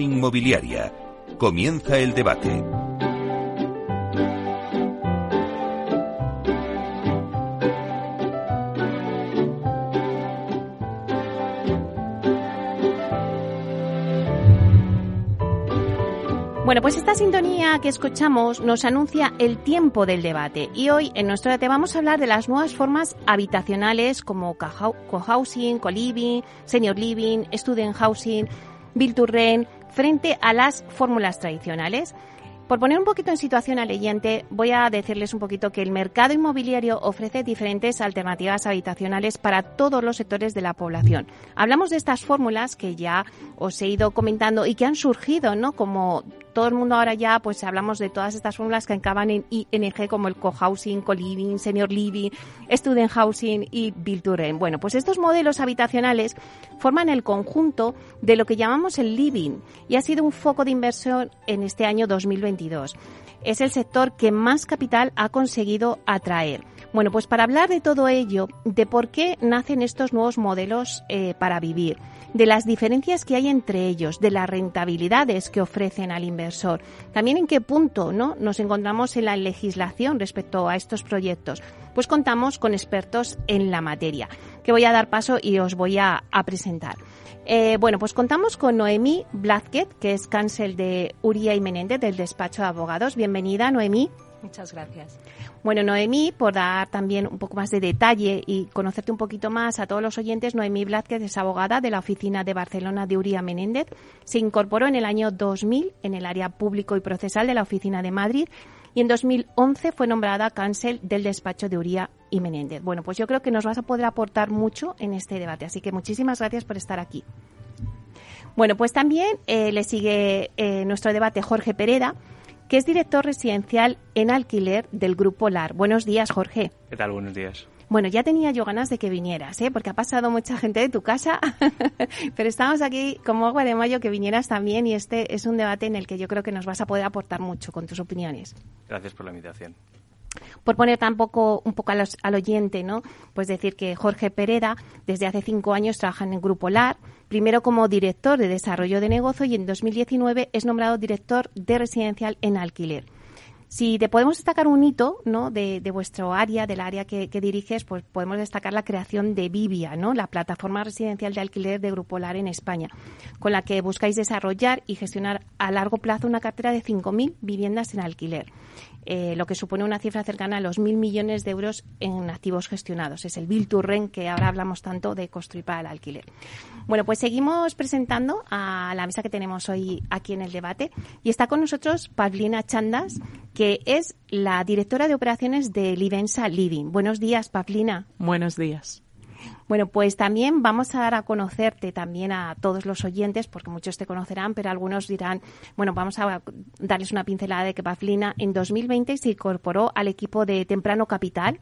inmobiliaria. Comienza el debate. Bueno, pues esta sintonía que escuchamos nos anuncia el tiempo del debate y hoy en nuestro debate vamos a hablar de las nuevas formas habitacionales como cohousing, co-living, senior living, student housing, rent, frente a las fórmulas tradicionales. Por poner un poquito en situación al leyente, voy a decirles un poquito que el mercado inmobiliario ofrece diferentes alternativas habitacionales para todos los sectores de la población. Hablamos de estas fórmulas que ya os he ido comentando y que han surgido, ¿no? Como todo el mundo ahora ya, pues hablamos de todas estas fórmulas que acaban en ING como el co-housing, co-living, senior living, student housing y build to rent. Bueno, pues estos modelos habitacionales forman el conjunto de lo que llamamos el living y ha sido un foco de inversión en este año 2022. Es el sector que más capital ha conseguido atraer. Bueno, pues para hablar de todo ello, de por qué nacen estos nuevos modelos eh, para vivir, de las diferencias que hay entre ellos, de las rentabilidades que ofrecen al inversor. También en qué punto ¿no? nos encontramos en la legislación respecto a estos proyectos. Pues contamos con expertos en la materia, que voy a dar paso y os voy a, presentar. Eh, bueno, pues contamos con Noemí Blazquet, que es cancel de Uría y Menéndez del despacho de abogados. Bienvenida, Noemí. Muchas gracias. Bueno, Noemí, por dar también un poco más de detalle y conocerte un poquito más a todos los oyentes, Noemí Blázquez es abogada de la oficina de Barcelona de Uría Menéndez. Se incorporó en el año 2000 en el área público y procesal de la oficina de Madrid y en 2011 fue nombrada cancel del despacho de Uría y Menéndez. Bueno, pues yo creo que nos vas a poder aportar mucho en este debate, así que muchísimas gracias por estar aquí. Bueno, pues también eh, le sigue eh, nuestro debate Jorge Pereda que es director residencial en alquiler del Grupo LAR. Buenos días, Jorge. ¿Qué tal? Buenos días. Bueno, ya tenía yo ganas de que vinieras, ¿eh? porque ha pasado mucha gente de tu casa, pero estamos aquí como agua de mayo que vinieras también y este es un debate en el que yo creo que nos vas a poder aportar mucho con tus opiniones. Gracias por la invitación. Por poner tampoco un poco al oyente, ¿no? Pues decir que Jorge Pereda desde hace cinco años trabaja en el Grupo LAR, primero como director de desarrollo de negocio y en 2019 es nombrado director de residencial en alquiler. Si te podemos destacar un hito ¿no? de, vuestro área, del área que, diriges, pues podemos destacar la creación de Vivia, ¿no? la plataforma residencial de alquiler de Grupo LAR en España, con la que buscáis desarrollar y gestionar a largo plazo una cartera de 5.000 viviendas en alquiler. Eh, lo que supone una cifra cercana a los mil millones de euros en activos gestionados. Es el Bill to Rent que ahora hablamos tanto de construir para el alquiler. Bueno, pues seguimos presentando a la mesa que tenemos hoy aquí en el debate y está con nosotros Pavlina Chandas, que es la directora de operaciones de Livensa Living. Buenos días, Pavlina. Buenos días. Bueno, pues también vamos a dar a conocerte también a todos los oyentes, porque muchos te conocerán, pero algunos dirán, bueno, vamos a darles una pincelada de que Paflina en 2020 se incorporó al equipo de Temprano Capital,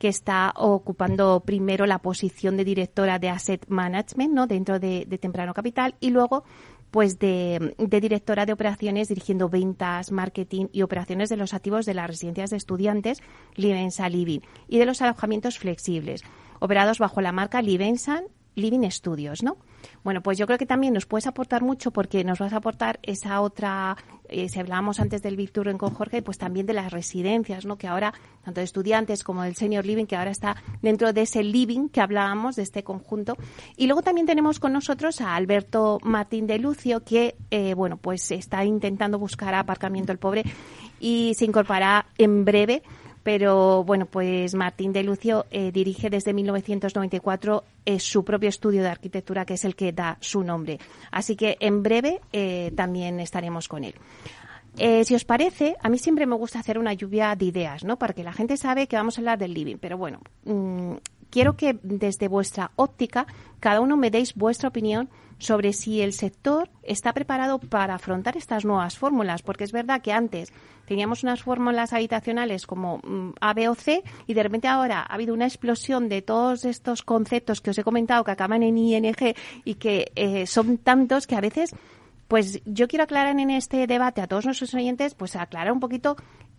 que está ocupando primero la posición de directora de Asset Management, ¿no? Dentro de, Temprano Capital y luego pues de, directora de operaciones dirigiendo ventas, marketing y operaciones de los activos de las residencias de estudiantes Livensa Living y de los alojamientos flexibles operados bajo la marca Livensan Living Studios, ¿no? Bueno, pues yo creo que también nos puedes aportar mucho porque nos vas a aportar esa otra, eh, si hablábamos antes del Victor con Jorge, pues también de las residencias, ¿no? Que ahora, tanto de estudiantes como del senior living, que ahora está dentro de ese living que hablábamos, de este conjunto. Y luego también tenemos con nosotros a Alberto Martín de Lucio, que, eh, bueno, pues está intentando buscar aparcamiento el pobre y se incorporará en breve pero bueno, pues Martín de Lucio eh, dirige desde 1994 eh, su propio estudio de arquitectura, que es el que da su nombre. Así que en breve eh, también estaremos con él. si os parece, a mí siempre me gusta hacer una lluvia de ideas, ¿no? Para que la gente sabe que vamos a hablar del living. Pero bueno, mm, quiero que desde vuestra óptica cada uno me deis vuestra opinión sobre si el sector está preparado para afrontar estas nuevas fórmulas, porque es verdad que antes teníamos unas fórmulas habitacionales como mm, A, B o C y de repente ahora ha habido una explosión de todos estos conceptos que os he comentado que acaban en ING y que eh, son tantos que a veces pues yo quiero aclarar en este debate a todos nuestros oyentes, pues aclarar un poquito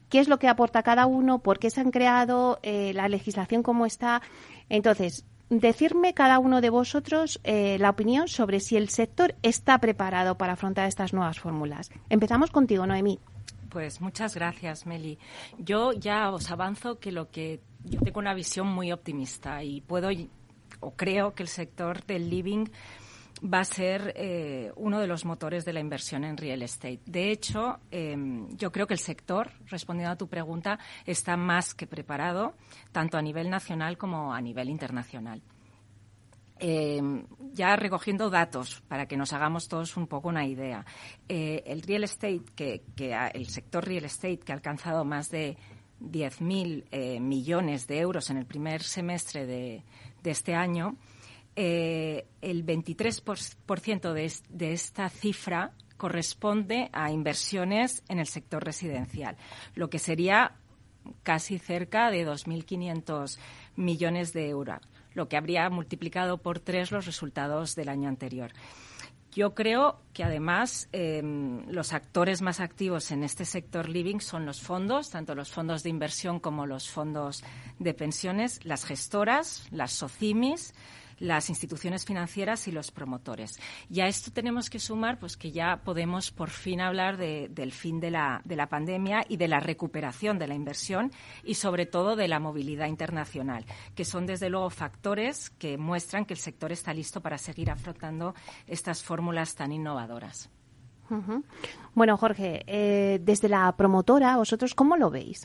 qué es lo que aporta cada uno, por qué se han creado, eh, la legislación cómo está. Entonces, decirme cada uno de vosotros eh, la opinión sobre si el sector está preparado para afrontar estas nuevas fórmulas. Empezamos contigo, Noemí. Pues muchas gracias, Meli. Yo ya os avanzo que lo que yo tengo una visión muy optimista y puedo o creo que el sector del living va a ser eh, uno de los motores de la inversión en real estate. De hecho, em, yo creo que el sector, respondiendo a tu pregunta, está más que preparado, tanto a nivel nacional como a nivel internacional. Em, ya recogiendo datos para que nos hagamos todos un poco una idea. Eh, el real estate, que, el sector real estate que ha alcanzado más de 10.000 eh, millones de euros en el primer semestre de, de este año, eh, el 23% de, de esta cifra corresponde a inversiones en el sector residencial, lo que sería casi cerca de 2.500 millones de euros, lo que habría multiplicado por tres los resultados del año anterior. Yo creo que además em, los actores más activos en este sector living son los fondos, tanto los fondos de inversión como los fondos de pensiones, las gestoras, las SOCIMIS, las instituciones financieras y los promotores. Y a esto tenemos que sumar pues que ya podemos por fin hablar del fin de la, de la pandemia y de la recuperación de la inversión y sobre todo de la movilidad internacional, que son desde luego factores que muestran que el sector está listo para seguir afrontando estas fórmulas tan innovadoras. Bueno, Jorge, eh, desde la promotora, ¿vosotros cómo lo veis?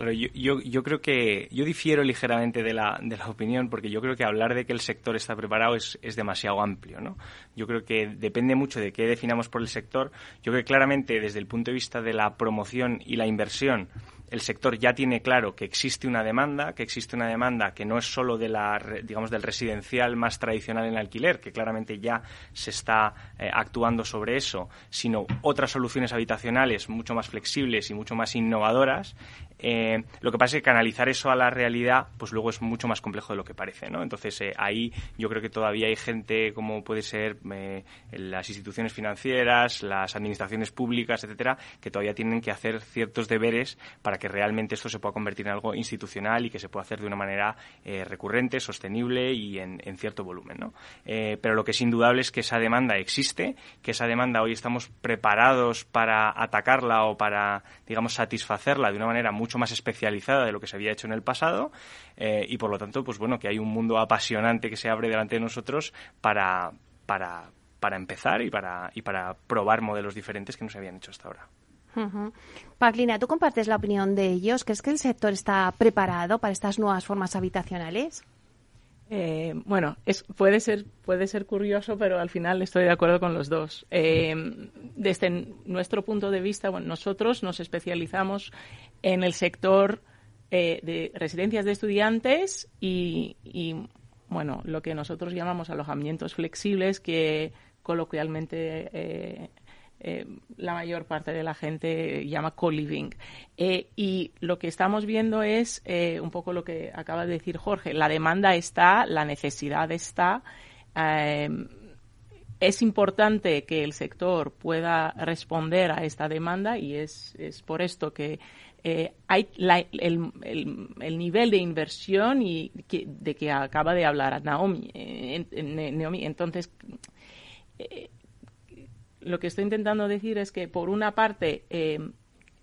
Pero yo, yo, creo que yo difiero ligeramente de la, de la opinión porque yo creo que hablar de que el sector está preparado es, es demasiado amplio. ¿no? Yo creo que depende mucho de qué definamos por el sector. Yo creo que claramente desde el punto de vista de la promoción y la inversión el sector ya tiene claro que existe una demanda, que existe una demanda que no es solo de la, digamos, del residencial más tradicional en alquiler, que claramente ya se está eh, actuando sobre eso, sino otras soluciones habitacionales mucho más flexibles y mucho más innovadoras. Eh, lo que pasa es que canalizar eso a la realidad, pues luego es mucho más complejo de lo que parece, ¿no? Entonces eh, ahí yo creo que todavía hay gente como puede ser las instituciones financieras, las administraciones públicas, etcétera, que todavía tienen que hacer ciertos deberes para que realmente esto se pueda convertir en algo institucional y que se pueda hacer de una manera eh, recurrente, sostenible y en, cierto volumen. ¿no? Eh, pero lo que es indudable es que esa demanda existe, que esa demanda hoy estamos preparados para atacarla o para, digamos, satisfacerla de una manera mucho más especializada de lo que se había hecho en el pasado eh, y por lo tanto, pues bueno, que hay un mundo apasionante que se abre delante de nosotros para, para, para empezar y para, y para probar modelos diferentes que no se habían hecho hasta ahora. Paclina, ¿tú compartes la opinión de ellos? ¿Crees que el sector está preparado para estas nuevas formas habitacionales? Eh, bueno, es, puede, ser, puede ser curioso, pero al final estoy de acuerdo con los dos. Eh, desde nuestro punto de vista, bueno, nosotros nos especializamos en el sector eh, de residencias de estudiantes y, y, bueno, lo que nosotros llamamos alojamientos flexibles, que coloquialmente eh, la mayor parte de la gente llama co-living. Eh, y lo que estamos viendo es eh, un poco lo que acaba de decir Jorge. La demanda está, la necesidad está. es importante que el sector pueda responder a esta demanda y es, es por esto que hay el, el, nivel de inversión y de que acaba de hablar Naomi. Naomi. Entonces, lo que estoy intentando decir es que, por una parte, eh,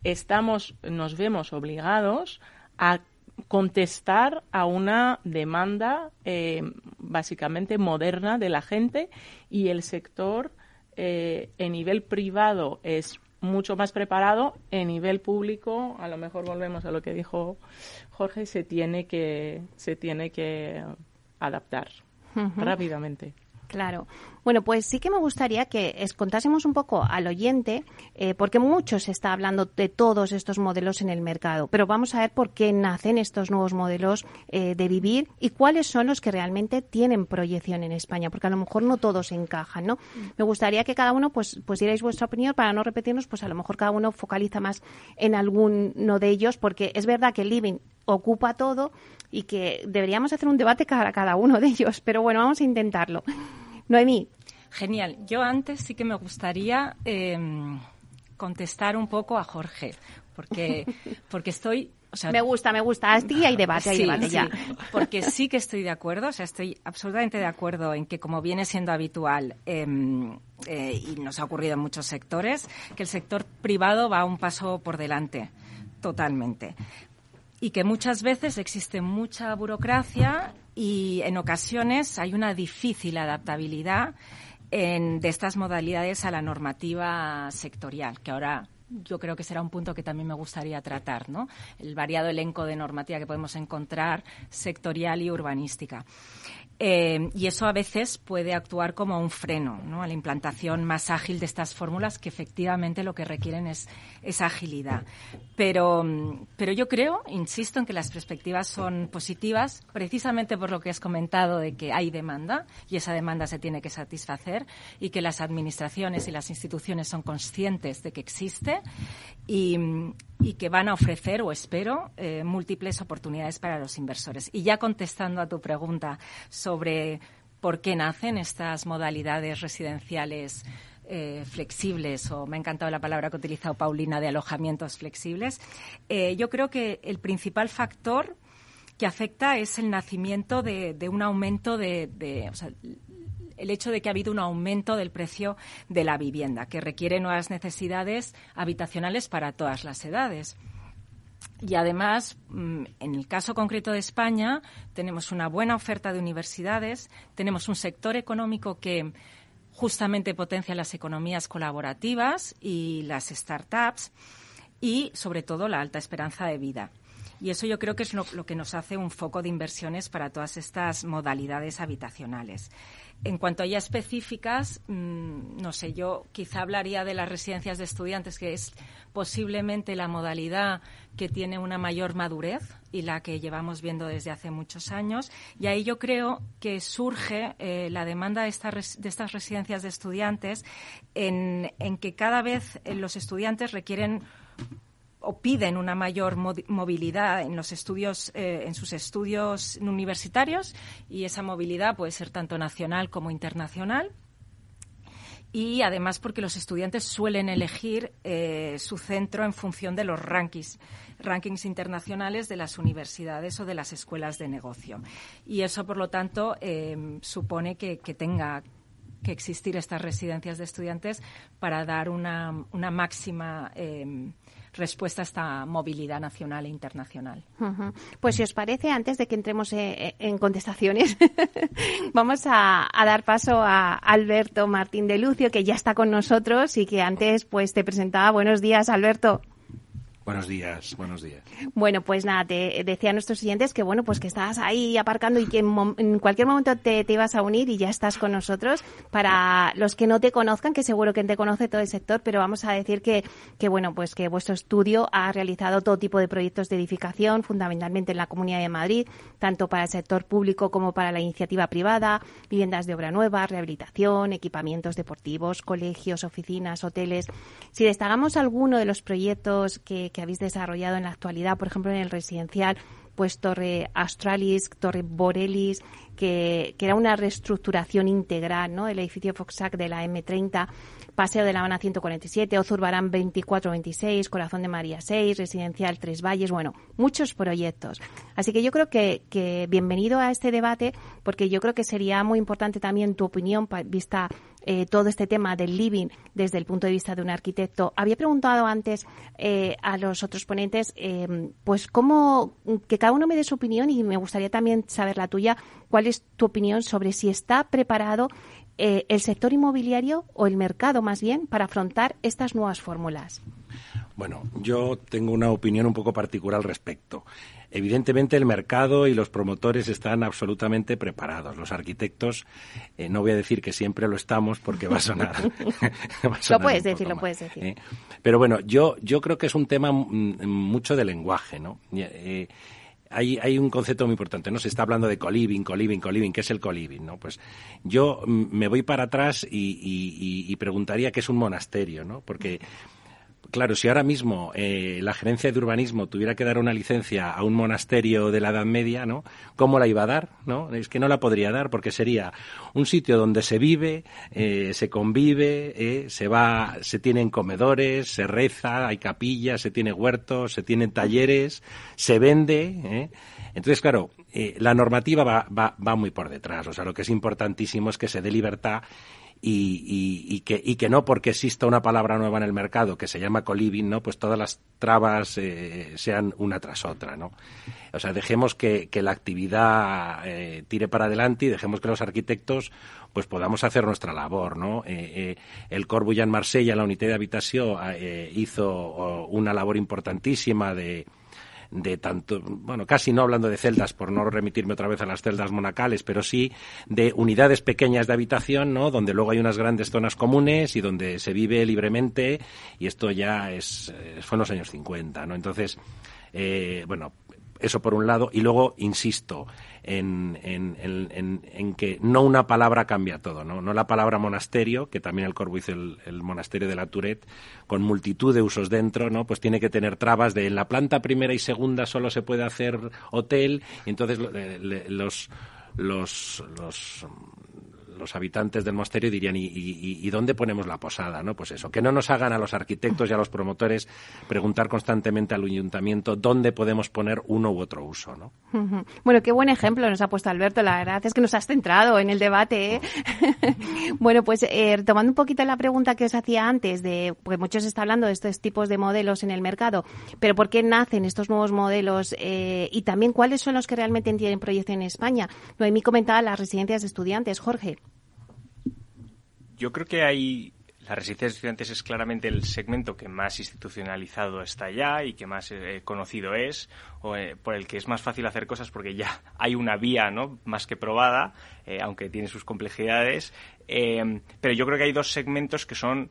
estamos, nos vemos obligados a contestar a una demanda eh, básicamente moderna de la gente y el sector eh, en nivel privado es mucho más preparado, en nivel público, a lo mejor volvemos a lo que dijo Jorge, se tiene que, se tiene que adaptar rápidamente. Claro. Bueno, pues sí que me gustaría que contásemos un poco al oyente, eh, porque mucho se está hablando de todos estos modelos en el mercado, pero vamos a ver por qué nacen estos nuevos modelos eh, de vivir y cuáles son los que realmente tienen proyección en España, porque a lo mejor no todos encajan, ¿no? Me gustaría que cada uno, pues, pues dierais vuestra opinión para no repetirnos, pues a lo mejor cada uno focaliza más en alguno de ellos, porque es verdad que el living ocupa todo y que deberíamos hacer un debate para cada uno de ellos, pero bueno, vamos a intentarlo. Noemí. Genial. Yo antes sí que me gustaría em, contestar un poco a Jorge, porque, porque estoy, o me gusta, me gusta. Aquí hay debate, hay debate ya. Porque sí que estoy de acuerdo, o sea, estoy absolutamente de acuerdo en que, como viene siendo habitual, em, eh, y nos ha ocurrido en muchos sectores, que el sector privado va un paso por delante, totalmente. Y que muchas veces existe mucha burocracia y en ocasiones hay una difícil adaptabilidad en, de estas modalidades a la normativa sectorial, que ahora yo creo que será un punto que también me gustaría tratar, ¿no? El variado elenco de normativa que podemos encontrar sectorial y urbanística. Eh, y eso a veces puede actuar como un freno ¿no? a la implantación más ágil de estas fórmulas que efectivamente lo que requieren es, esa agilidad. Pero, pero yo creo, insisto, en que las perspectivas son positivas precisamente por lo que has comentado de que hay demanda y esa demanda se tiene que satisfacer y que las administraciones y las instituciones son conscientes de que existe y, y que van a ofrecer, o espero, eh, múltiples oportunidades para los inversores. Y ya contestando a tu pregunta sobre por qué nacen estas modalidades residenciales eh, flexibles, o me ha encantado la palabra que ha utilizado Paulina de alojamientos flexibles, eh, yo creo que el principal factor que afecta es el nacimiento de, un aumento de, el hecho de que ha habido un aumento del precio de la vivienda, que requiere nuevas necesidades habitacionales para todas las edades. Y además, mm, en el caso concreto de España, tenemos una buena oferta de universidades, tenemos un sector económico que justamente potencia las economías colaborativas y las startups y, sobre todo, la alta esperanza de vida. Y eso yo creo que es lo, que nos hace un foco de inversiones para todas estas modalidades habitacionales. En cuanto a ya específicas, mm, no sé, yo quizá hablaría de las residencias de estudiantes, que es posiblemente la modalidad que tiene una mayor madurez y la que llevamos viendo desde hace muchos años. Y ahí yo creo que surge eh, la demanda de, de, estas residencias de estudiantes en, en que cada vez eh, los estudiantes requieren o piden una mayor movilidad en los estudios, eh, en sus estudios universitarios y esa movilidad puede ser tanto nacional como internacional y además porque los estudiantes suelen elegir eh, su centro en función de los rankings, rankings internacionales de las universidades o de las escuelas de negocio. Y eso, por lo tanto, eh, supone que, tenga que existir estas residencias de estudiantes para dar una, máxima respuesta a esta movilidad nacional e internacional. Pues si os parece, antes de que entremos eh, eh, en contestaciones, vamos a, dar paso a Alberto Martín de Lucio, que ya está con nosotros y que antes pues te presentaba. Buenos días, Alberto. Buenos días, buenos días. Bueno, pues nada, te decía a nuestros siguientes que bueno, pues que estabas ahí aparcando y que en, cualquier momento te, te, ibas a unir y ya estás con nosotros. Para los que no te conozcan, que seguro que te conoce todo el sector, pero vamos a decir que, que bueno, pues que vuestro estudio ha realizado todo tipo de proyectos de edificación, fundamentalmente en la Comunidad de Madrid, tanto para el sector público como para la iniciativa privada, viviendas de obra nueva, rehabilitación, equipamientos deportivos, colegios, oficinas, hoteles. Si destacamos alguno de los proyectos que que habéis desarrollado en la actualidad, por ejemplo, en el residencial, pues Torre Astralis, Torre Borelis, que, era una reestructuración integral ¿no? del edificio Foxac de la M30, Paseo de la Habana 147, Ozurbarán 2426, Corazón de María 6, Residencial Tres Valles, bueno, muchos proyectos. Así que yo creo que, que bienvenido a este debate, porque yo creo que sería muy importante también tu opinión, vista eh, todo este tema del living desde el punto de vista de un arquitecto. Había preguntado antes eh, a los otros ponentes, eh, pues cómo, que cada uno me dé su opinión y me gustaría también saber la tuya, cuál es tu opinión sobre si está preparado el sector inmobiliario o el mercado más bien para afrontar estas nuevas fórmulas. Bueno, yo tengo una opinión un poco particular al respecto. Evidentemente el mercado y los promotores están absolutamente preparados. Los arquitectos, eh, no voy a decir que siempre lo estamos porque va a sonar. lo puedes decir, lo puedes decir. Pero bueno, yo, yo creo que es un tema mucho de lenguaje, ¿no? Eh, hay, hay, un concepto muy importante, ¿no? Se está hablando de coliving, coliving, coliving. ¿Qué es el coliving, no? Pues yo me voy para atrás y, y, y preguntaría qué es un monasterio, ¿no? Porque claro, si ahora mismo eh, la gerencia de urbanismo tuviera que dar una licencia a un monasterio de la Edad Media, ¿no? ¿Cómo la iba a dar? ¿No? Es que no la podría dar porque sería un sitio donde se vive, eh, se convive, eh, se va, se tienen comedores, se reza, hay capillas, se tiene huertos, se tienen talleres, se vende. Entonces, claro, la normativa va, va, va muy por detrás. O sea, lo que es importantísimo es que se dé libertad y, y, que, y que no porque exista una palabra nueva en el mercado que se llama coliving, ¿no? Pues todas las trabas eh, sean una tras otra, ¿no? O sea, dejemos que, la actividad eh, tire para adelante y dejemos que los arquitectos pues podamos hacer nuestra labor, ¿no? Eh, el Corbusier Marsella, la unidad de habitación, hizo una labor importantísima de de tanto, bueno, casi no hablando de celdas, por no remitirme otra vez a las celdas monacales, pero sí de unidades pequeñas de habitación, ¿no? Donde luego hay unas grandes zonas comunes y donde se vive libremente, y esto ya es, eh, fue en los años 50, ¿no? Entonces, eh, bueno, eso por un lado, y luego, insisto, en, en, en, que no una palabra cambia todo, ¿no? No la palabra monasterio, que también el Corvo hizo el, monasterio de la Tourette, con multitud de usos dentro, ¿no? Pues tiene que tener trabas de en la planta primera y segunda solo se puede hacer hotel, y entonces los, los, los los habitantes del monasterio dirían, ¿y, dónde ponemos la posada? ¿no? Pues eso, que no nos hagan a los arquitectos y a los promotores preguntar constantemente al ayuntamiento dónde podemos poner uno u otro uso. ¿no? Bueno, qué buen ejemplo nos ha puesto Alberto, la verdad es que nos has centrado en el debate. ¿eh? bueno, pues eh, tomando un poquito la pregunta que os hacía antes, de porque muchos está hablando de estos tipos de modelos en el mercado, pero ¿por qué nacen estos nuevos modelos eh, y también cuáles son los que realmente tienen proyección en España? Noemí comentaba las residencias de estudiantes. Jorge yo creo que hay la residencia de estudiantes es claramente el segmento que más institucionalizado está ya y que más eh, conocido es, o eh, por el que es más fácil hacer cosas porque ya hay una vía ¿no? más que probada, eh, aunque tiene sus complejidades. pero yo creo que hay dos segmentos que son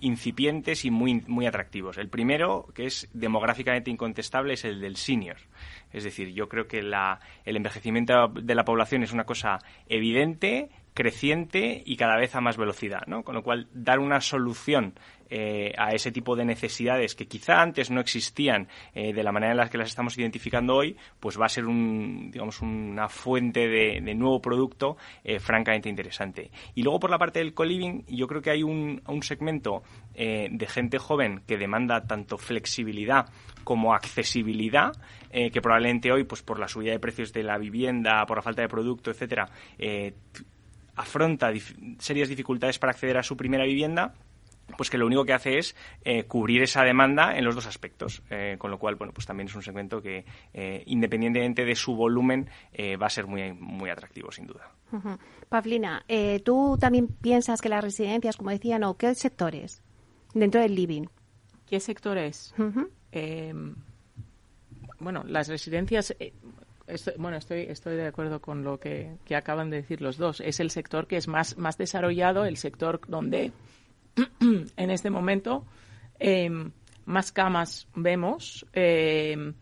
incipientes y muy, muy atractivos. El primero, que es demográficamente incontestable, es el del senior. Es decir, yo creo que la, el envejecimiento de la población es una cosa evidente creciente y cada vez a más velocidad, ¿no? Con lo cual, dar una solución eh, a ese tipo de necesidades que quizá antes no existían eh, de la manera en la que las estamos identificando hoy, pues va a ser un, digamos, una fuente de, nuevo producto eh, francamente interesante. Y luego por la parte del co-living, yo creo que hay un, un segmento de gente joven que demanda tanto flexibilidad como accesibilidad, que probablemente hoy, pues por la subida de precios de la vivienda, por la falta de producto, etcétera, afronta serias dificultades para acceder a su primera vivienda, pues que lo único que hace es eh, cubrir esa demanda en los dos aspectos, eh, con lo cual, bueno, pues también es un segmento que, eh, independientemente de su volumen, va a ser muy, muy atractivo, sin duda. Pavlina, ¿tú también piensas que las residencias, como decían, o qué sectores dentro del living? ¿Qué sectores? Bueno, las residencias, bueno, estoy, estoy de acuerdo con lo que, acaban de decir los dos. Es el sector que es más, desarrollado, el sector donde en este momento em, más camas vemos, em,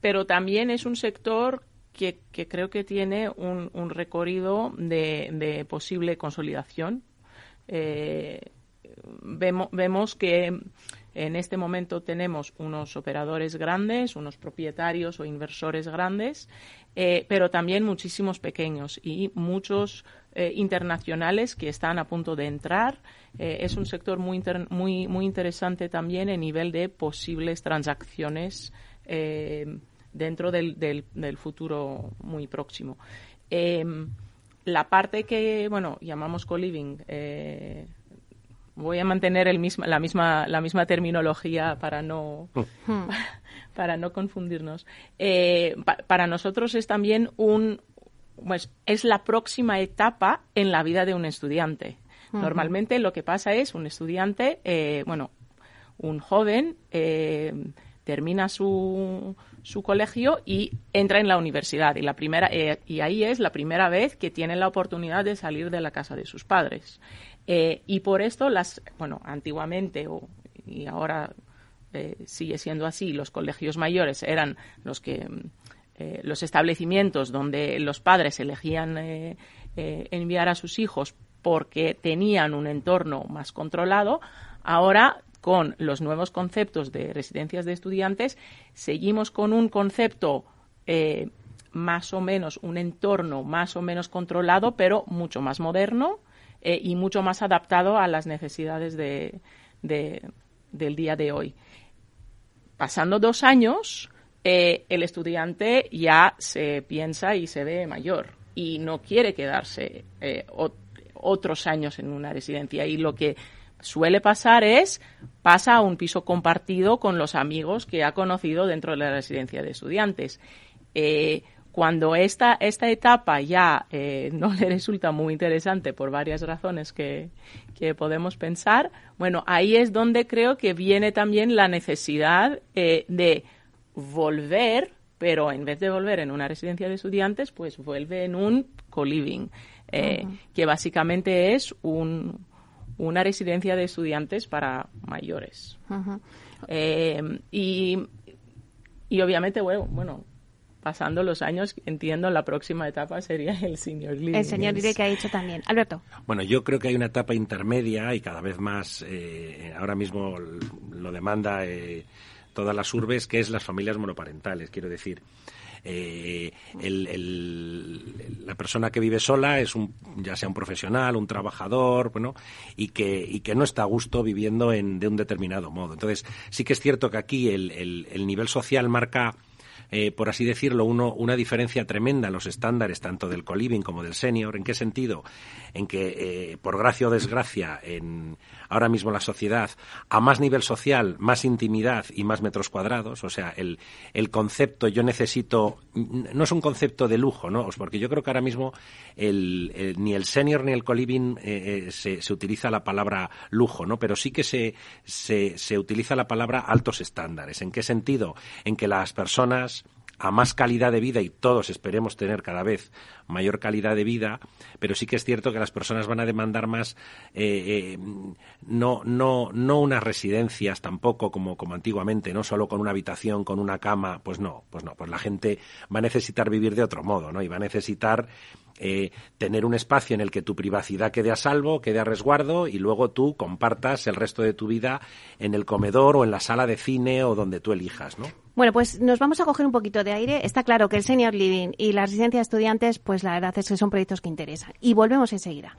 pero también es un sector que, creo que tiene un, recorrido de, posible consolidación. Eh, vemos, vemos que en este momento tenemos unos operadores grandes, unos propietarios o inversores grandes, eh, pero también muchísimos pequeños y muchos eh, internacionales que están a punto de entrar. Eh, es un sector muy, muy, muy interesante también en nivel de posibles transacciones dentro del, del, futuro muy próximo. la parte que, bueno, llamamos co-living, voy a mantener el la, misma, la misma terminología para no, hmm. para no confundirnos. Eh, para nosotros es también un, pues, es la próxima etapa en la vida de un estudiante. Normalmente lo que pasa es un estudiante, eh, bueno, un joven eh, termina su, su colegio y entra en la universidad y la primera y ahí es la primera vez que tiene la oportunidad de salir de la casa de sus padres. Eh, y por esto, las, bueno, antiguamente y ahora eh, sigue siendo así, los colegios mayores eran los que eh, los establecimientos donde los padres elegían enviar a sus hijos porque tenían un entorno más controlado. Ahora, con los nuevos conceptos de residencias de estudiantes, seguimos con un concepto eh, más o menos, un entorno más o menos controlado, pero mucho más moderno eh, y mucho más adaptado a las necesidades de, del día de hoy. Pasando dos años, eh, el estudiante ya se piensa y se ve mayor y no quiere quedarse otros años en una residencia. Y lo que suele pasar es pasa a un piso compartido con los amigos que ha conocido dentro de la residencia de estudiantes. Eh, cuando esta, esta etapa ya eh, no le resulta muy interesante por varias razones que, podemos pensar, bueno, ahí es donde creo que viene también la necesidad eh, de volver, pero en vez de volver en una residencia de estudiantes, pues vuelve en un co-living, que básicamente es un, una residencia de estudiantes para mayores. Eh, y, y obviamente, bueno, bueno, pasando los años, entiendo la próxima etapa sería el senior living. El señor living que ha dicho también. Alberto. Bueno, yo creo que hay una etapa intermedia y cada vez más, eh, ahora mismo lo demanda eh, todas las urbes, que es las familias monoparentales. Quiero decir, eh, la persona que vive sola es un, ya sea un profesional, un trabajador, bueno, y que, y que no está a gusto viviendo en, de un determinado modo. Entonces, sí que es cierto que aquí el, el nivel social marca eh, por así decirlo, uno, una diferencia tremenda en los estándares tanto del coliving como del senior. ¿En qué sentido? En que, eh, por gracia o desgracia, en ahora mismo la sociedad, a más nivel social, más intimidad y más metros cuadrados, o sea, el, el concepto yo necesito, no es un concepto de lujo, ¿no? Porque yo creo que ahora mismo el, ni el senior ni el coliving eh, se, se, utiliza la palabra lujo, ¿no? Pero sí que se, se, se utiliza la palabra altos estándares. ¿En qué sentido? En que las personas a más calidad de vida y todos esperemos tener cada vez mayor calidad de vida, pero sí que es cierto que las personas van a demandar más, eh, eh, no, no, no unas residencias tampoco como, como antiguamente, no solo con una habitación, con una cama, pues no, pues no, pues la gente va a necesitar vivir de otro modo, ¿no? Y va a necesitar eh, tener un espacio en el que tu privacidad quede a salvo, quede a resguardo y luego tú compartas el resto de tu vida en el comedor o en la sala de cine o donde tú elijas, ¿no? Bueno, pues nos vamos a coger un poquito de aire. Está claro que el senior living y la residencia de estudiantes, pues la verdad es que son proyectos que interesan. Y volvemos enseguida.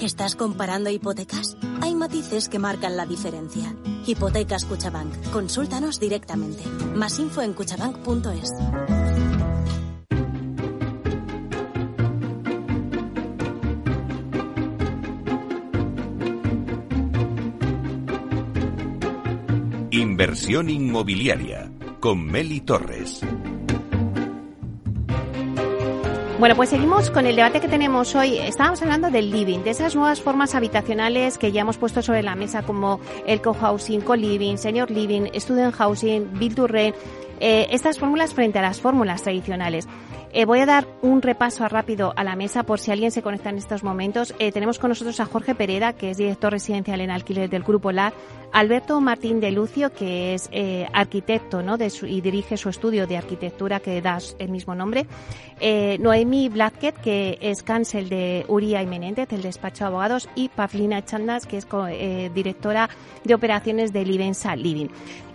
¿Estás comparando hipotecas? Hay matices que marcan la diferencia. Hipotecas Cuchabank. Consúltanos directamente. Más info en cuchabank.es. Inversión inmobiliaria con Meli Torres. Bueno, pues seguimos con el debate que tenemos hoy. Estábamos hablando del living, de esas nuevas formas habitacionales que ya hemos puesto sobre la mesa como el co-housing, co-living, senior living, student housing, build to rent. Eh, estas fórmulas frente a las fórmulas tradicionales. Eh, voy a dar un repaso rápido a la mesa por si alguien se conecta en estos momentos. Eh, tenemos con nosotros a Jorge Pereda, que es director residencial en alquiler del Grupo LAR, Alberto Martín de Lucio, que es eh, arquitecto ¿no? y dirige su estudio de arquitectura que da el mismo nombre, Noemi Blatket, que es cancel de Uría y Menéndez, el despacho de abogados, y Pavlina Chandas, que es directora de operaciones de Livensa Living.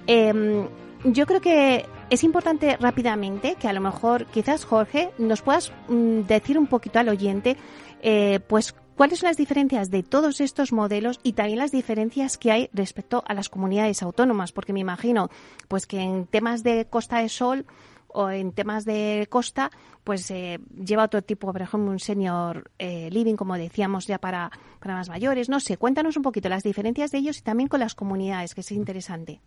Em, yo creo que es importante rápidamente que a lo mejor quizás Jorge nos puedas mm, decir un poquito al oyente eh, pues cuáles son las diferencias de todos estos modelos y también las diferencias que hay respecto a las comunidades autónomas porque me imagino pues que en temas de Costa de Sol o en temas de costa, pues eh, lleva otro tipo, por ejemplo, un senior eh, living, como decíamos, ya para, para más mayores. No sé, cuéntanos un poquito las diferencias de ellos y también con las comunidades, que es interesante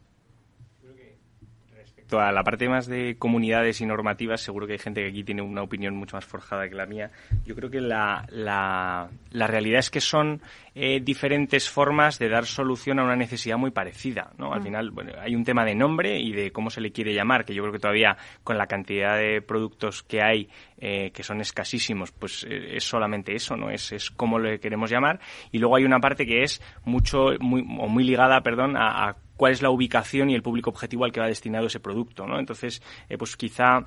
a la parte más de comunidades y normativas, seguro que hay gente que aquí tiene una opinión mucho más forjada que la mía. Yo creo que la, la, la realidad es que son eh, diferentes formas de dar solución a una necesidad muy parecida. ¿no? Al mm. final, bueno, hay un tema de nombre y de cómo se le quiere llamar, que yo creo que todavía con la cantidad de productos que hay, eh, que son escasísimos, pues eh, es solamente eso, ¿no? Es, es cómo le queremos llamar. Y luego hay una parte que es mucho, muy, o muy ligada, perdón, a, a cuál es la ubicación y el público objetivo al que va destinado ese producto, ¿no? Entonces, eh, pues quizá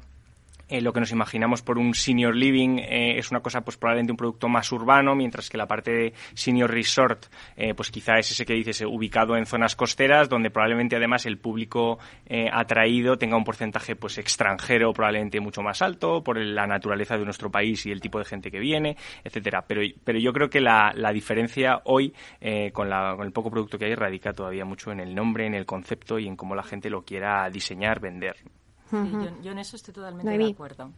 eh, lo que nos imaginamos por un senior living eh, es una cosa pues probablemente un producto más urbano, mientras que la parte de senior resort eh, pues quizá es ese que dices ubicado en zonas costeras donde probablemente además el público atraído tenga un porcentaje pues extranjero probablemente mucho más alto por la naturaleza de nuestro país y el tipo de gente que viene, etcétera. Pero, pero yo creo que la, la diferencia hoy con, la, con el poco producto que hay radica todavía mucho en el nombre, en el concepto y en cómo la gente lo quiera diseñar, vender yo, en eso estoy totalmente de acuerdo.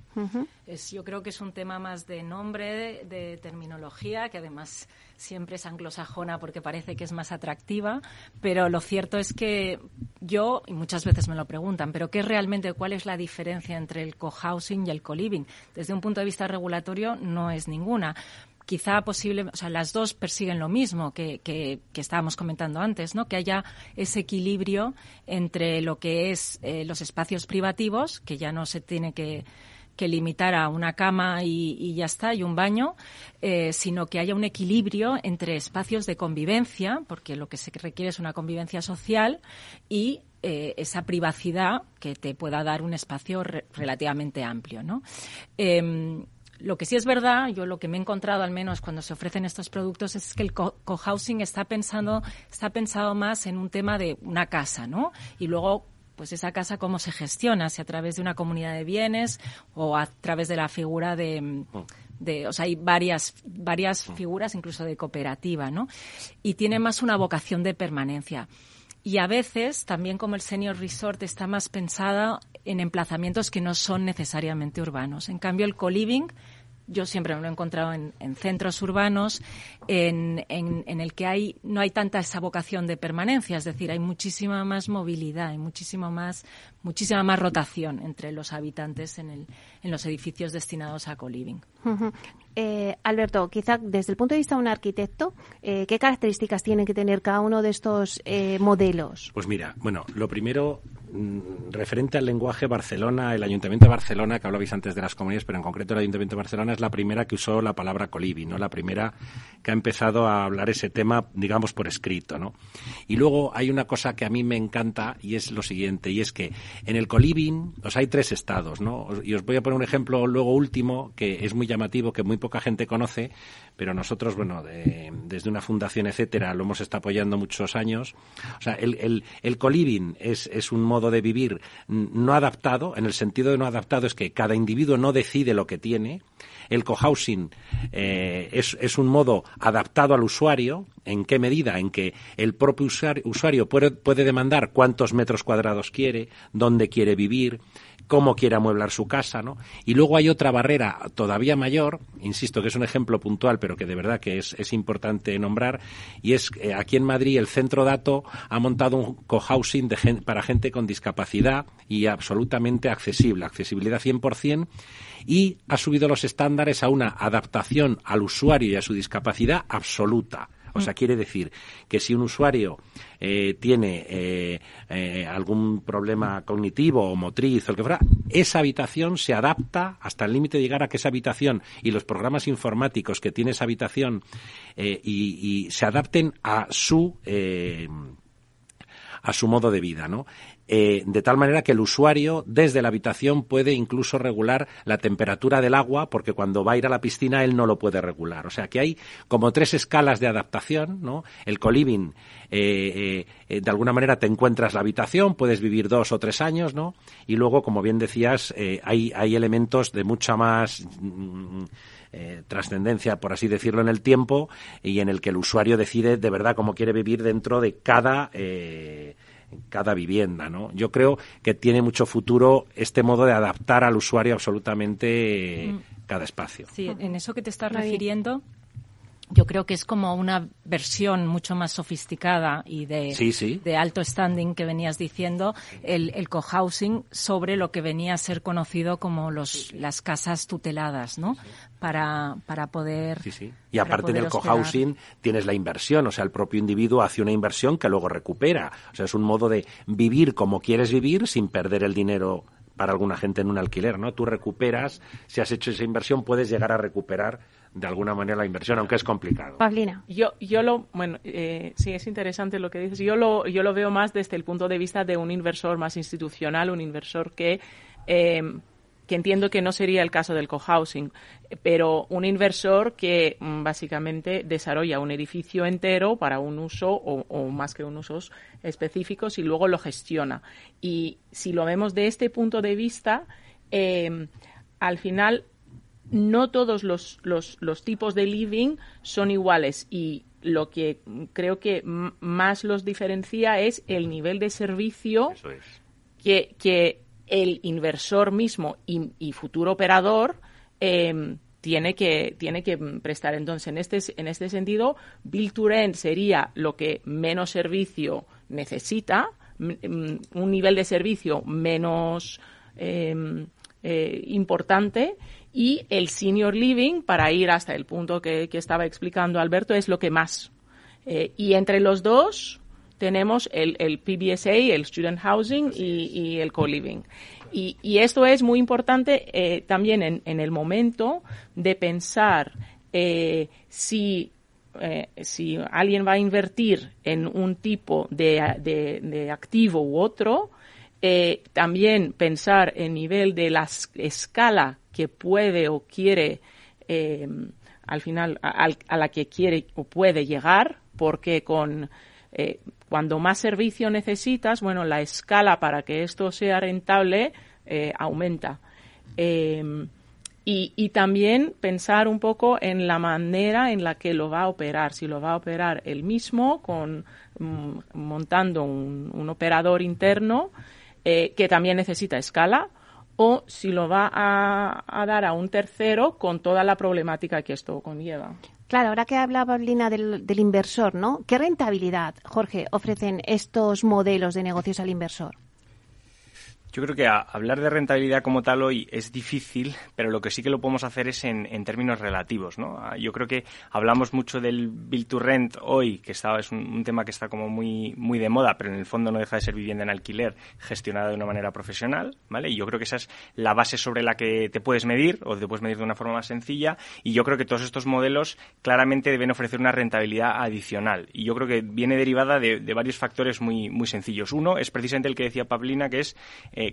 es, yo creo que es un tema más de nombre, de, terminología, que además siempre es anglosajona porque parece que es más atractiva, pero lo cierto es que yo, y muchas veces me lo preguntan, pero ¿qué es realmente, cuál es la diferencia entre el co-housing y el co-living? Desde un punto de vista regulatorio no es ninguna quizá posible, o sea, las dos persiguen lo mismo que, estábamos comentando antes, ¿no? Que haya ese equilibrio entre lo que es eh, los espacios privativos, que ya no se tiene que, limitar a una cama y, ya está, y un baño, eh, sino que haya un equilibrio entre espacios de convivencia, porque lo que se requiere es una convivencia social, y eh, esa privacidad que te pueda dar un espacio relativamente amplio, ¿no? Em, lo que sí es verdad, yo lo que me he encontrado al menos cuando se ofrecen estos productos es que el cohousing está pensando, está pensado más en un tema de una casa, ¿no? Y luego pues esa casa cómo se gestiona, si a través de una comunidad de bienes o a través de la figura de, de, o sea, hay varias, varias figuras incluso de cooperativa, ¿no? Y tiene más una vocación de permanencia. Y a veces, también como el senior resort está más pensada en emplazamientos que no son necesariamente urbanos. En cambio, el co-living yo siempre me lo he encontrado en, centros urbanos en, en, el que hay no hay tanta esa vocación de permanencia, es decir, hay muchísima más movilidad, hay muchísimo más, muchísima más rotación entre los habitantes en, el, en los edificios destinados a co-living. Eh, Alberto, quizá desde el punto de vista de un arquitecto, eh, ¿qué características tienen que tener cada uno de estos eh, modelos? Pues mira, bueno, lo primero referente al lenguaje Barcelona, el Ayuntamiento de Barcelona, que hablabais antes de las comunidades, pero en concreto el Ayuntamiento de Barcelona es la primera que usó la palabra colibi, ¿no? La primera que ha empezado a hablar ese tema, digamos, por escrito, ¿no? Y luego hay una cosa que a mí me encanta y es lo siguiente, y es que en el coliving, os hay tres estados, ¿no? Y os voy a poner un ejemplo luego último que es muy llamativo, que muy poca gente conoce, pero nosotros, bueno, desde una fundación, etcétera, lo hemos estado apoyando muchos años. O sea, el, el, el coliving es, es un modo de vivir no adaptado, en el sentido de no adaptado es que cada individuo no decide lo que tiene. El cohousing eh, es, es, un modo adaptado al usuario. ¿En qué medida? En que el propio usuario puede, puede demandar cuántos metros cuadrados quiere, dónde quiere vivir, cómo quiere amueblar su casa, ¿no? Y luego hay otra barrera todavía mayor, insisto que es un ejemplo puntual, pero que de verdad que es, es importante nombrar, y es que aquí en Madrid el Centro Dato ha montado un cohousing de para gente con discapacidad y absolutamente accesible, accesibilidad 100%, y ha subido los estándares a una adaptación al usuario y a su discapacidad absoluta. O sea, quiere decir que si un usuario eh, tiene eh, eh, algún problema cognitivo o motriz o lo que fuera, esa habitación se adapta hasta el límite de llegar a que esa habitación y los programas informáticos que tiene esa habitación y, y, se adapten a su a su modo de vida, ¿no? Eh, de tal manera que el usuario desde la habitación puede incluso regular la temperatura del agua, porque cuando va a ir a la piscina él no lo puede regular. O sea que hay como tres escalas de adaptación, ¿no? El coliving, eh, eh, de alguna manera te encuentras la habitación, puedes vivir dos o tres años, ¿no? Y luego, como bien decías, hay, hay elementos de mucha más mm, trascendencia, por así decirlo, en el tiempo y en el que el usuario decide de verdad cómo quiere vivir dentro de cada cada vivienda, ¿no? Yo creo que tiene mucho futuro este modo de adaptar al usuario absolutamente mm. cada espacio. Sí, en eso que te estás refiriendo, yo creo que es como una versión mucho más sofisticada y de, de alto standing que venías diciendo, el, el cohousing sobre lo que venía a ser conocido como los, las casas tuteladas, ¿no? Para, para poder. Sí, sí. Y aparte del cohousing tienes la inversión, o sea, el propio individuo hace una inversión que luego recupera. O sea, es un modo de vivir como quieres vivir sin perder el dinero para alguna gente en un alquiler, ¿no? Tú recuperas, si has hecho esa inversión, puedes llegar a recuperar de alguna manera la inversión, aunque es complicado. Pablina. Yo, yo lo, bueno, eh, sí, es interesante lo que dices. Yo lo, yo lo veo más desde el punto de vista de un inversor más institucional, un inversor que, eh, que entiendo que no sería el caso del cohousing, pero un inversor que mm, básicamente desarrolla un edificio entero para un uso o, más que un usos específicos y luego lo gestiona. Y si lo vemos de este punto de vista, eh, al final no todos los, los, los, tipos de living son iguales y lo que creo que más los diferencia es el nivel de servicio que, que, el inversor mismo y, futuro operador em, tiene, que, tiene que prestar. Entonces, en este, en este sentido, Build to Rent sería lo que menos servicio necesita, un nivel de servicio menos em, eh, importante y el senior living, para ir hasta el punto que, estaba explicando Alberto, es lo que más. Eh, y entre los dos tenemos el, el PBSA, el Student Housing y, el Co-Living. Y, esto es muy importante eh, también en, el momento de pensar eh, si, si alguien va a invertir en un tipo de, de activo u otro, también pensar en nivel de la escala que puede o quiere, eh, al final, a, la que quiere o puede llegar, porque con eh, cuando más servicio necesitas, bueno, la escala para que esto sea rentable eh, aumenta. Y, y, también pensar un poco en la manera en la que lo va a operar. Si lo va a operar él mismo, con, mm, montando un, operador interno que también necesita escala, o si lo va a, dar a un tercero con toda la problemática que esto conlleva. Claro, ahora que hablaba Lina del, del, inversor, ¿no? ¿Qué rentabilidad, Jorge, ofrecen estos modelos de negocios al inversor? Yo creo que hablar de rentabilidad como tal hoy es difícil, pero lo que sí que lo podemos hacer es en, términos relativos. ¿no? Ah, yo creo que hablamos mucho del build to rent hoy, que está, es un, tema que está como muy, muy de moda, pero en el fondo no deja de ser vivienda en alquiler gestionada de una manera profesional. ¿vale? Y yo creo que esa es la base sobre la que te puedes medir o te puedes medir de una forma más sencilla. Y yo creo que todos estos modelos claramente deben ofrecer una rentabilidad adicional. Y yo creo que viene derivada de, varios factores muy, muy sencillos. Uno es precisamente el que decía Pablina, que es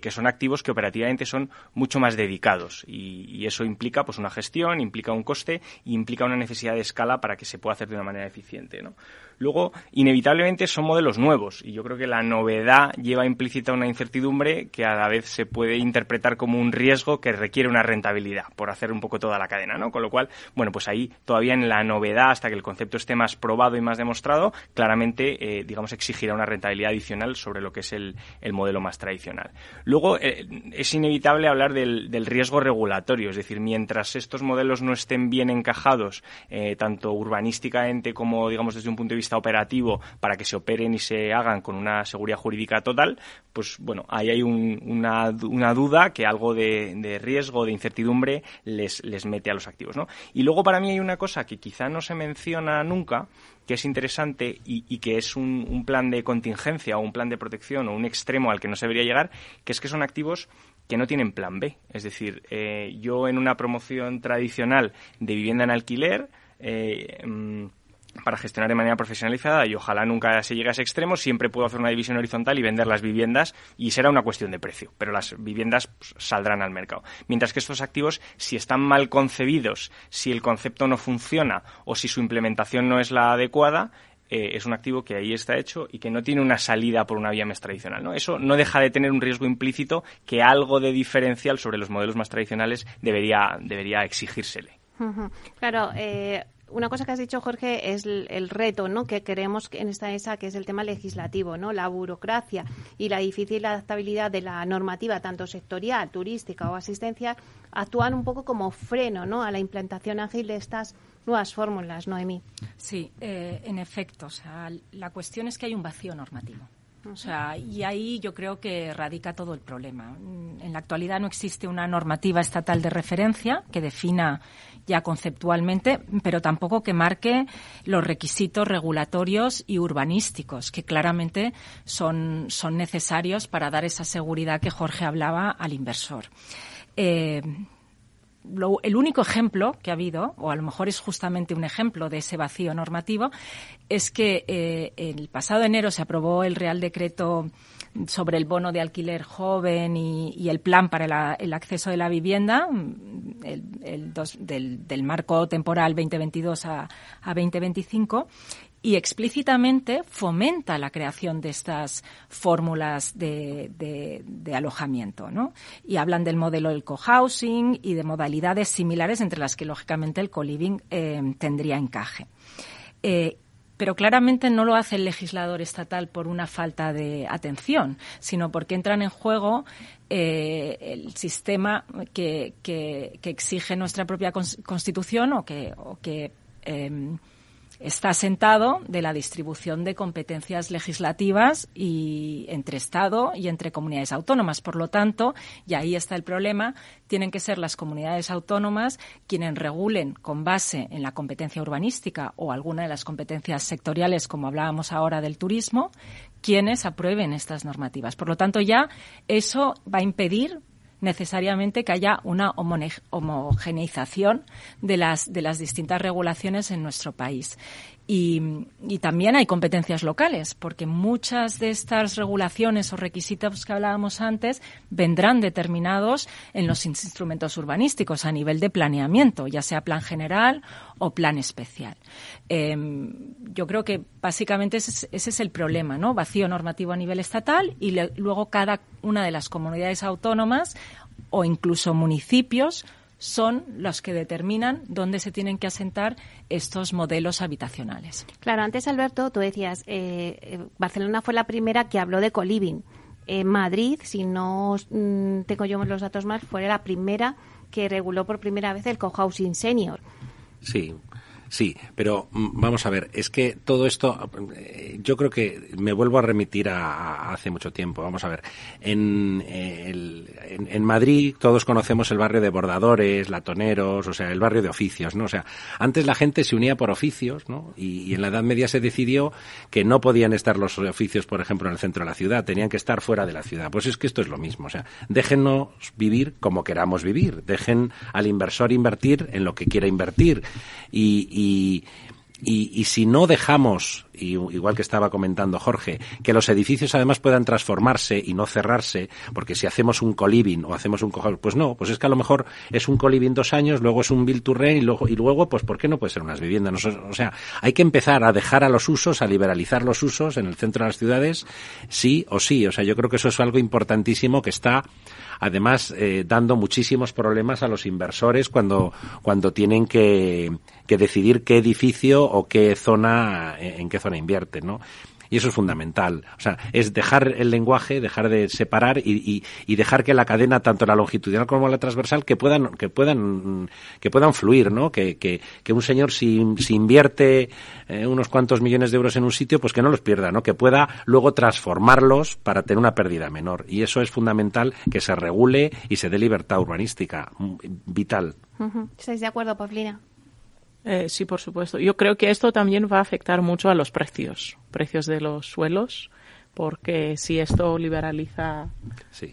que son activos que operativamente son mucho más dedicados y, eso implica pues una gestión, implica un coste y implica una necesidad de escala para que se pueda hacer de una manera eficiente. ¿no? Luego, inevitablemente son modelos nuevos y yo creo que la novedad lleva implícita una incertidumbre que a la vez se puede interpretar como un riesgo que requiere una rentabilidad por hacer un poco toda la cadena, ¿no? Con lo cual, bueno, pues ahí todavía en la novedad, hasta que el concepto esté más probado y más demostrado, claramente, eh, digamos, exigirá una rentabilidad adicional sobre lo que es el, modelo más tradicional. Luego, eh, es inevitable hablar del, riesgo regulatorio, es decir, mientras estos modelos no estén bien encajados, eh, tanto urbanísticamente como, digamos, desde un punto de vista operativo para que se operen y se hagan con una seguridad jurídica total, pues bueno, ahí hay una, duda que algo de, riesgo, de incertidumbre les, les mete a los activos, ¿no? Y luego para mí hay una cosa que quizá no se menciona nunca, que es interesante y, que es un, plan de contingencia o un plan de protección o un extremo al que no se debería llegar, que es que son activos que no tienen plan B. Es decir, eh, yo en una promoción tradicional de vivienda en alquiler, eh, mm, para gestionar de manera profesionalizada y ojalá nunca se llegue a ese extremo, siempre puedo hacer una división horizontal y vender las viviendas y será una cuestión de precio, pero las viviendas pues, saldrán al mercado. Mientras que estos activos, si están mal concebidos, si el concepto no funciona o si su implementación no es la adecuada, eh, es un activo que ahí está hecho y que no tiene una salida por una vía más tradicional. ¿no? Eso no deja de tener un riesgo implícito que algo de diferencial sobre los modelos más tradicionales debería, debería exigírsele. Claro, eh, una cosa que has dicho, Jorge, es el, reto ¿no? que queremos en esta ESA, que es el tema legislativo, ¿no? la burocracia y la difícil adaptabilidad de la normativa, tanto sectorial, turística o asistencia, actúan un poco como freno ¿no? a la implantación ágil de estas nuevas fórmulas, Noemí. Sí, eh, en efecto. O sea, la cuestión es que hay un vacío normativo. O sea, y ahí yo creo que radica todo el problema. En la actualidad no existe una normativa estatal de referencia que defina ya conceptualmente, pero tampoco que marque los requisitos regulatorios y urbanísticos, que claramente son, son necesarios para dar esa seguridad que Jorge hablaba al inversor. Eh, el único ejemplo que ha habido, o a lo mejor es justamente un ejemplo de ese vacío normativo, es que eh, el pasado enero se aprobó el Real Decreto sobre el bono de alquiler joven y, el plan para el acceso de la vivienda el, del, marco temporal 2022 a, a 2025 y explícitamente fomenta la creación de estas fórmulas de, alojamiento, ¿no? Y hablan del modelo del cohousing y de modalidades similares entre las que, lógicamente, el co-living eh, tendría encaje. Eh, pero claramente no lo hace el legislador estatal por una falta de atención, sino porque entran en juego eh, el sistema que, exige nuestra propia Constitución o que, o que em, está sentado de la distribución de competencias legislativas y entre Estado y entre comunidades autónomas. Por lo tanto, y ahí está el problema, tienen que ser las comunidades autónomas quienes regulen con base en la competencia urbanística o alguna de las competencias sectoriales, como hablábamos ahora del turismo, quienes aprueben estas normativas. Por lo tanto, ya eso va a impedir necesariamente que haya una homogeneización de las, de las distintas regulaciones en nuestro país. Y, también hay competencias locales, porque muchas de estas regulaciones o requisitos que hablábamos antes vendrán determinados en los instrumentos urbanísticos a nivel de planeamiento, ya sea plan general o plan especial. Em, yo creo que básicamente ese es, el problema, ¿no? Vacío normativo a nivel estatal y luego cada una de las comunidades autónomas o incluso municipios son los que determinan dónde se tienen que asentar estos modelos habitacionales. Claro, antes Alberto, tú decías, eh, eh, Barcelona fue la primera que habló de coliving. En Madrid, si no mm, tengo yo los datos más, fue la primera que reguló por primera vez el cohousing senior. Sí, Sí, pero mm, vamos a ver, es que todo esto, eh, yo creo que me vuelvo a remitir a, hace mucho tiempo. Vamos a ver, en, en, Madrid todos conocemos el barrio de bordadores, latoneros, o sea, el barrio de oficios, ¿no? O sea, antes la gente se unía por oficios, ¿no? Y, en la Edad Media se decidió que no podían estar los oficios, por ejemplo, en el centro de la ciudad, tenían que estar fuera de la ciudad. Pues es que esto es lo mismo, o sea, déjennos vivir como queramos vivir, dejen al inversor invertir en lo que quiera invertir y y, y, si no dejamos, igual que estaba comentando Jorge, que los edificios además puedan transformarse y no cerrarse, porque si hacemos un coliving o hacemos un pues no, pues es que a lo mejor es un coliving dos años, luego es un build to rent y luego, y luego, pues ¿por qué no puede ser unas viviendas? o sea, hay que empezar a dejar a los usos, a liberalizar los usos en el centro de las ciudades, sí o sí. O sea, yo creo que eso es algo importantísimo que está además eh, dando muchísimos problemas a los inversores cuando, cuando tienen que, que decidir qué edificio o qué zona, en qué zona invierte, ¿no? Y eso es fundamental. O sea, es dejar el lenguaje, dejar de separar y, y, dejar que la cadena, tanto la longitudinal como la transversal, que puedan, que puedan, que puedan fluir, ¿no? Que, que, que un señor si, si invierte eh, unos cuantos millones de euros en un sitio, pues que no los pierda, ¿no? Que pueda luego transformarlos para tener una pérdida menor. Y eso es fundamental que se regule y se dé libertad urbanística. Mm, vital. ¿Estáis de acuerdo, Pavlina? Eh, sí, por supuesto. Yo creo que esto también va a afectar mucho a los precios, precios de los suelos, porque si esto liberaliza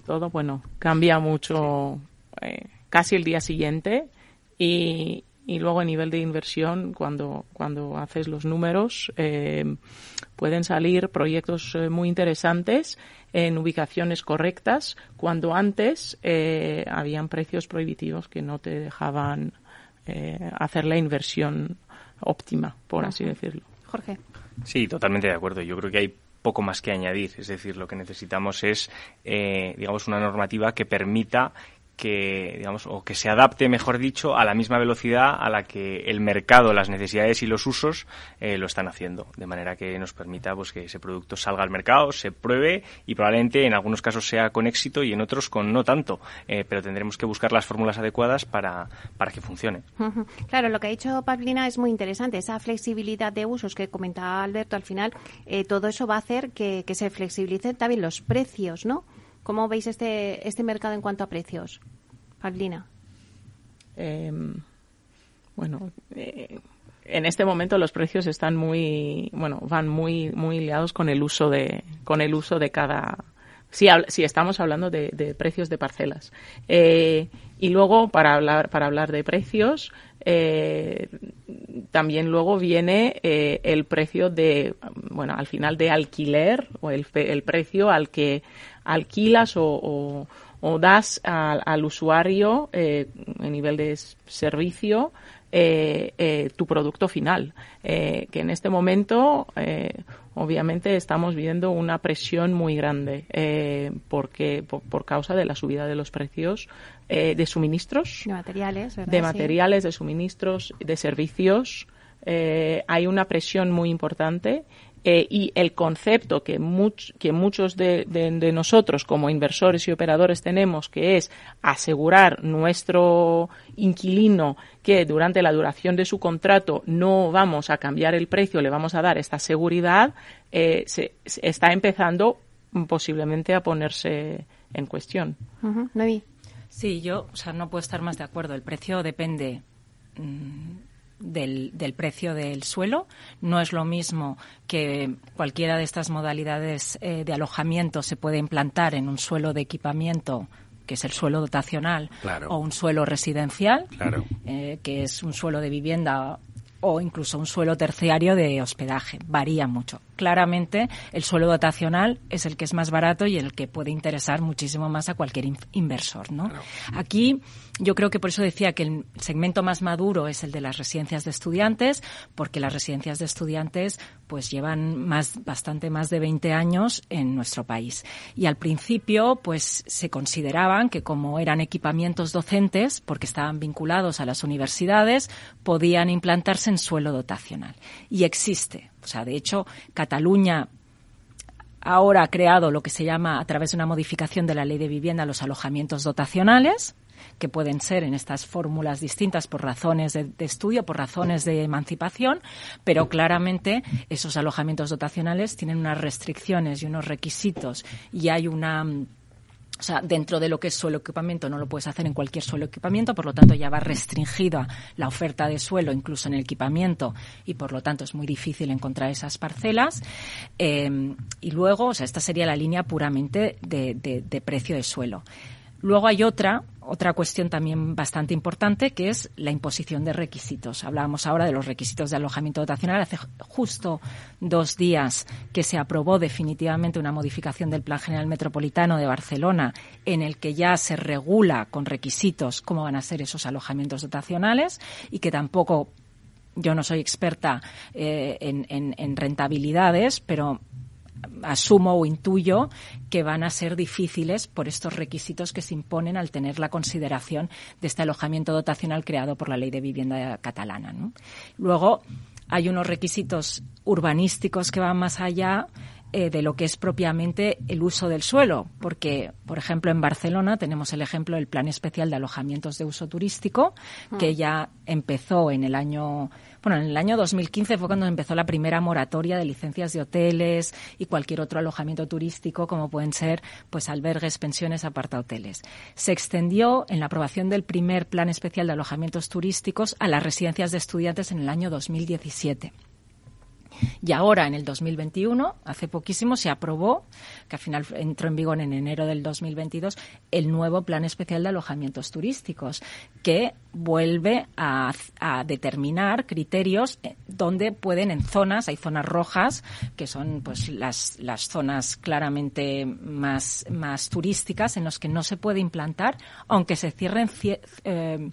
todo, bueno, cambia mucho eh, casi el día siguiente y, y, luego a nivel de inversión, cuando, cuando haces los números, eh, pueden salir proyectos muy interesantes en ubicaciones correctas, cuando antes habían precios prohibitivos que no te dejaban eh, hacer la inversión óptima, por así decirlo. Jorge. Sí, totalmente de acuerdo. Yo creo que hay poco más que añadir. Es decir, lo que necesitamos es, eh, digamos, una normativa que permita que digamos o que se adapte mejor dicho a la misma velocidad a la que el mercado las necesidades y los usos eh, lo están haciendo. De manera que nos permita pues que ese producto salga al mercado se pruebe y probablemente en algunos casos sea con éxito y en otros con no tanto. Eh, pero tendremos que buscar las fórmulas adecuadas para, para que funcione. Claro lo que ha dicho Pablina es muy interesante. Esa flexibilidad de usos que comentaba Alberto al final eh, todo eso va a hacer que, que se flexibilicen también los precios no ¿Cómo veis este, este mercado en cuanto a precios? Paulina. Em, bueno, eh, en este momento los precios están muy, bueno, van muy, muy liados con el uso de, con el uso de cada, si, si estamos hablando de, precios de parcelas. Eh, y luego, para hablar, para hablar de precios, eh, también luego viene el precio de, bueno, al final de alquiler o el, el precio al que alquilas o, das al, usuario eh, a nivel de servicio eh, eh, tu producto final. que en este momento, obviamente, estamos viendo una presión muy grande porque por, causa de la subida de los precios de suministros, de materiales, de materiales, de suministros, de servicios. Hay una presión muy importante eh, y el concepto que, que muchos de, nosotros como inversores y operadores tenemos, que es asegurar nuestro inquilino que durante la duración de su contrato no vamos a cambiar el precio, le vamos a dar esta seguridad, eh, se, está empezando posiblemente a ponerse en cuestión. Sí, yo o sea, no puedo estar más de acuerdo. El precio depende. Mm, del, del, precio del suelo. No es lo mismo que cualquiera de estas modalidades eh, de alojamiento se puede implantar en un suelo de equipamiento que es el suelo dotacional o un suelo residencial, eh, que es un suelo de vivienda o incluso un suelo terciario de hospedaje. Varía mucho claramente el suelo dotacional es el que es más barato y el que puede interesar muchísimo más a cualquier inversor, ¿no? Aquí yo creo que por eso decía que el segmento más maduro es el de las residencias de estudiantes, porque las residencias de estudiantes pues llevan más bastante más de 20 años en nuestro país. Y al principio pues se consideraban que como eran equipamientos docentes, porque estaban vinculados a las universidades, podían implantarse en suelo dotacional. Y existe o sea, de hecho, Cataluña ahora ha creado lo que se llama, a través de una modificación de la ley de vivienda, los alojamientos dotacionales, que pueden ser en estas fórmulas distintas por razones de, estudio, por razones de emancipación, pero claramente esos alojamientos dotacionales tienen unas restricciones y unos requisitos y hay una o sea, dentro de lo que es suelo equipamiento no lo puedes hacer en cualquier suelo equipamiento, por lo tanto ya va restringida la oferta de suelo incluso en el equipamiento y por lo tanto es muy difícil encontrar esas parcelas. Eh, y luego, o sea, esta sería la línea puramente de, de precio de suelo. Luego hay otra, otra cuestión también bastante importante, que es la imposición de requisitos. Hablábamos ahora de los requisitos de alojamiento dotacional. Hace justo dos días que se aprobó definitivamente una modificación del Plan General Metropolitano de Barcelona, en el que ya se regula con requisitos cómo van a ser esos alojamientos dotacionales y que tampoco yo no soy experta eh, en, en, en rentabilidades, pero asumo o intuyo que van a ser difíciles por estos requisitos que se imponen al tener la consideración de este alojamiento dotacional creado por la ley de vivienda catalana. ¿no? Luego hay unos requisitos urbanísticos que van más allá eh, de lo que es propiamente el uso del suelo, porque, por ejemplo, en Barcelona tenemos el ejemplo del Plan Especial de Alojamientos de Uso Turístico, que ya empezó en el año bueno, en el año 2015 fue cuando empezó la primera moratoria de licencias de hoteles y cualquier otro alojamiento turístico, como pueden ser pues albergues, pensiones, apartahoteles. Se extendió en la aprobación del primer plan especial de alojamientos turísticos a las residencias de estudiantes en el año 2017. Y ahora, en el 2021, hace poquísimo, se aprobó, que al final entró en vigor en enero del 2022, el nuevo Plan Especial de Alojamientos Turísticos, que vuelve a, determinar criterios eh, donde pueden, en zonas, hay zonas rojas, que son pues las, las zonas claramente más, más turísticas, en las que no se puede implantar, aunque se cierren eh,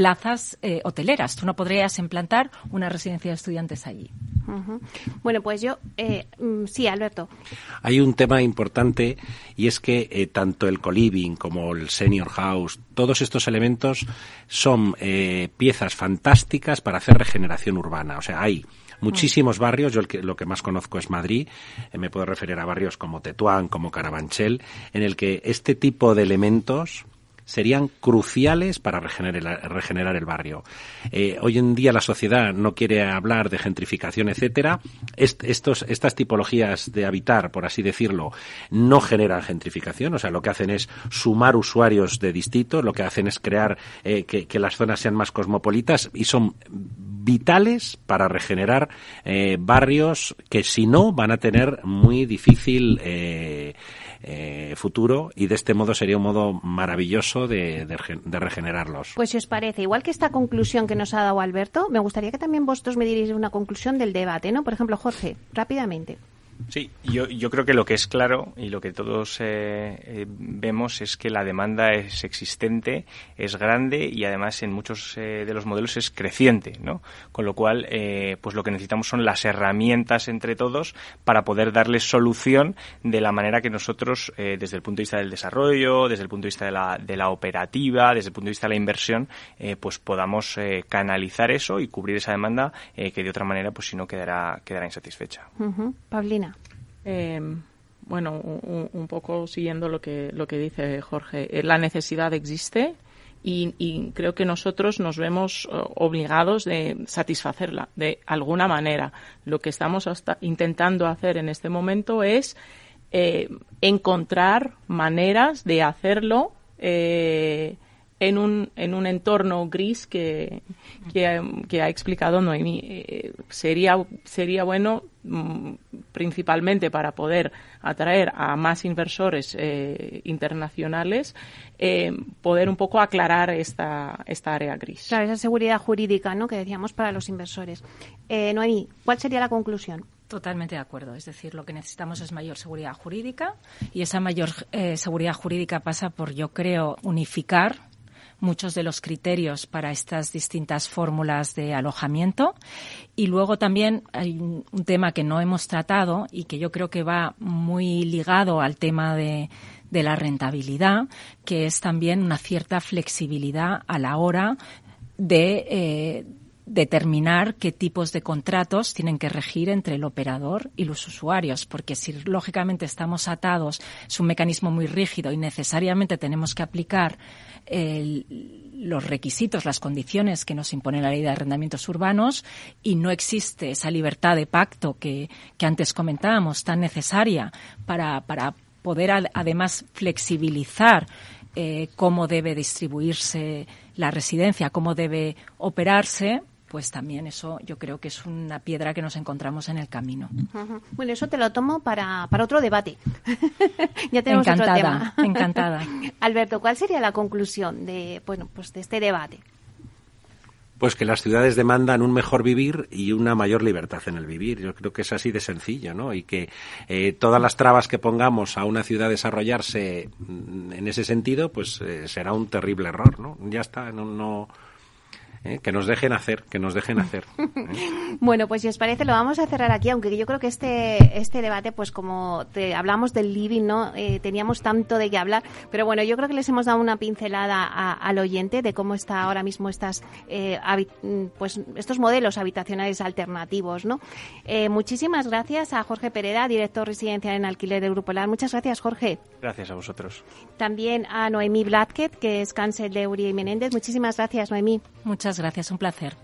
plazas eh, hoteleras. Tú no podrías implantar una residencia de estudiantes allí. Uh -huh. Bueno, pues yo, eh, sí, Alberto. Hay un tema importante y es que eh, tanto el co-living como el senior house, todos estos elementos son eh, piezas fantásticas para hacer regeneración urbana. O sea, hay muchísimos barrios, yo el que, lo que más conozco es Madrid, eh, me puedo referir a barrios como Tetuán, como Carabanchel, en el que este tipo de elementos serían cruciales para regenerar, el barrio. Eh, hoy en día la sociedad no quiere hablar de gentrificación, etcétera. Est estos, estas tipologías de habitar, por así decirlo, no generan gentrificación. O sea, lo que hacen es sumar usuarios de distrito, lo que hacen es crear eh, que, que las zonas sean más cosmopolitas y son vitales para regenerar eh, barrios que si no van a tener muy difícil eh, eh, futuro y de este modo sería un modo maravilloso de, de, de, regenerarlos. Pues si os parece, igual que esta conclusión que nos ha dado Alberto, me gustaría que también vosotros me dierais una conclusión del debate, ¿no? Por ejemplo, Jorge, rápidamente. Sí, yo, yo creo que lo que es claro y lo que todos eh, eh, vemos es que la demanda es existente, es grande y además en muchos eh, de los modelos es creciente, ¿no? Con lo cual, eh, pues lo que necesitamos son las herramientas entre todos para poder darles solución de la manera que nosotros, eh, desde el punto de vista del desarrollo, desde el punto de vista de la, de la operativa, desde el punto de vista de la inversión, pues podamos canalizar eso y cubrir esa demanda que de otra manera, pues si no quedará, quedará insatisfecha. Uh. Eh, bueno, un, poco siguiendo lo que, lo que dice Jorge, eh, la necesidad existe y, y, creo que nosotros nos vemos uh, obligados de satisfacerla de alguna manera. Lo que estamos hasta intentando hacer en este momento es eh, encontrar maneras de hacerlo eh, en un, en un entorno gris que, que, que ha explicado Noemí. Eh, sería, sería bueno mm, principalmente para poder atraer a más inversores eh, internacionales, eh, poder un poco aclarar esta, esta área gris. Claro, esa seguridad jurídica ¿no? que decíamos para los inversores. Eh, Noemí, ¿cuál sería la conclusión? Totalmente de acuerdo. Es decir, lo que necesitamos es mayor seguridad jurídica y esa mayor eh, seguridad jurídica pasa por, yo creo, unificar muchos de los criterios para estas distintas fórmulas de alojamiento. Y luego también hay un, tema que no hemos tratado y que yo creo que va muy ligado al tema de, de la rentabilidad, que es también una cierta flexibilidad a la hora de, eh, determinar qué tipos de contratos tienen que regir entre el operador y los usuarios, porque si lógicamente estamos atados, es un mecanismo muy rígido y necesariamente tenemos que aplicar los requisitos, las condiciones que nos impone la ley de arrendamientos urbanos y no existe esa libertad de pacto que, antes comentábamos tan necesaria para, poder además flexibilizar eh, cómo debe distribuirse la residencia, cómo debe operarse, pues también eso yo creo que es una piedra que nos encontramos en el camino. Bueno, eso te lo tomo para, para otro debate. ya tenemos encantada, otro tema. encantada. Alberto, ¿cuál sería la conclusión de, bueno, pues de este debate? Pues que las ciudades demandan un mejor vivir y una mayor libertad en el vivir. Yo creo que es así de sencillo, ¿no? Y que eh, todas las trabas que pongamos a una ciudad desarrollarse mm, en ese sentido, pues eh, será un terrible error, ¿no? Ya está, no, no ¿eh? que nos dejen hacer, que nos dejen hacer. ¿eh? bueno, pues si os parece lo vamos a cerrar aquí, aunque yo creo que este este debate, pues como te, hablamos del living, no eh, teníamos tanto de qué hablar, pero bueno, yo creo que les hemos dado una pincelada al oyente de cómo está ahora mismo estas pues estos modelos habitacionales alternativos, ¿no? muchísimas gracias a Jorge Pereda, director residencial en alquiler del Grupo LAR. Muchas gracias, Jorge. Gracias a vosotros. También a Noemí Blatket, que es cáncer de Uri y Menéndez. Muchísimas gracias, Noemí. Muchas gracias, un placer.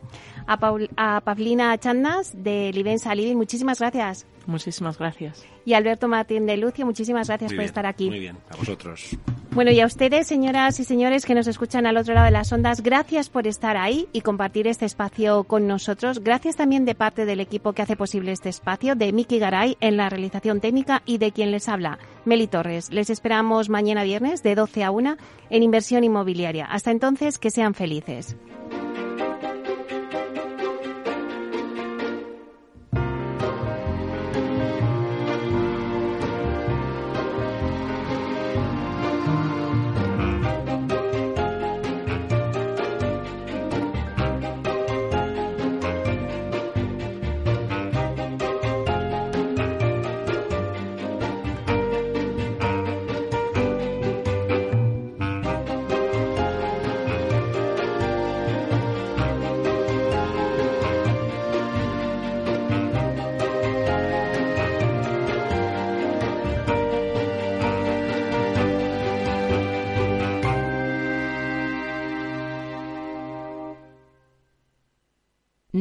A, Paul, a Pavlina Chandas de Livenza Living, muchísimas gracias. Muchísimas gracias. Y Alberto Martín de Lucio, muchísimas gracias por estar aquí. Muy bien, a vosotros. Bueno, y a ustedes, señoras y señores que nos escuchan al otro lado de las ondas, gracias por estar ahí y compartir este espacio con nosotros. Gracias también de parte del equipo que hace posible este espacio, de Miki Garay en la realización técnica y de quien les habla, Meli Torres. Les esperamos mañana viernes de 12 a 1 en Inversión Inmobiliaria. Hasta entonces, que sean felices.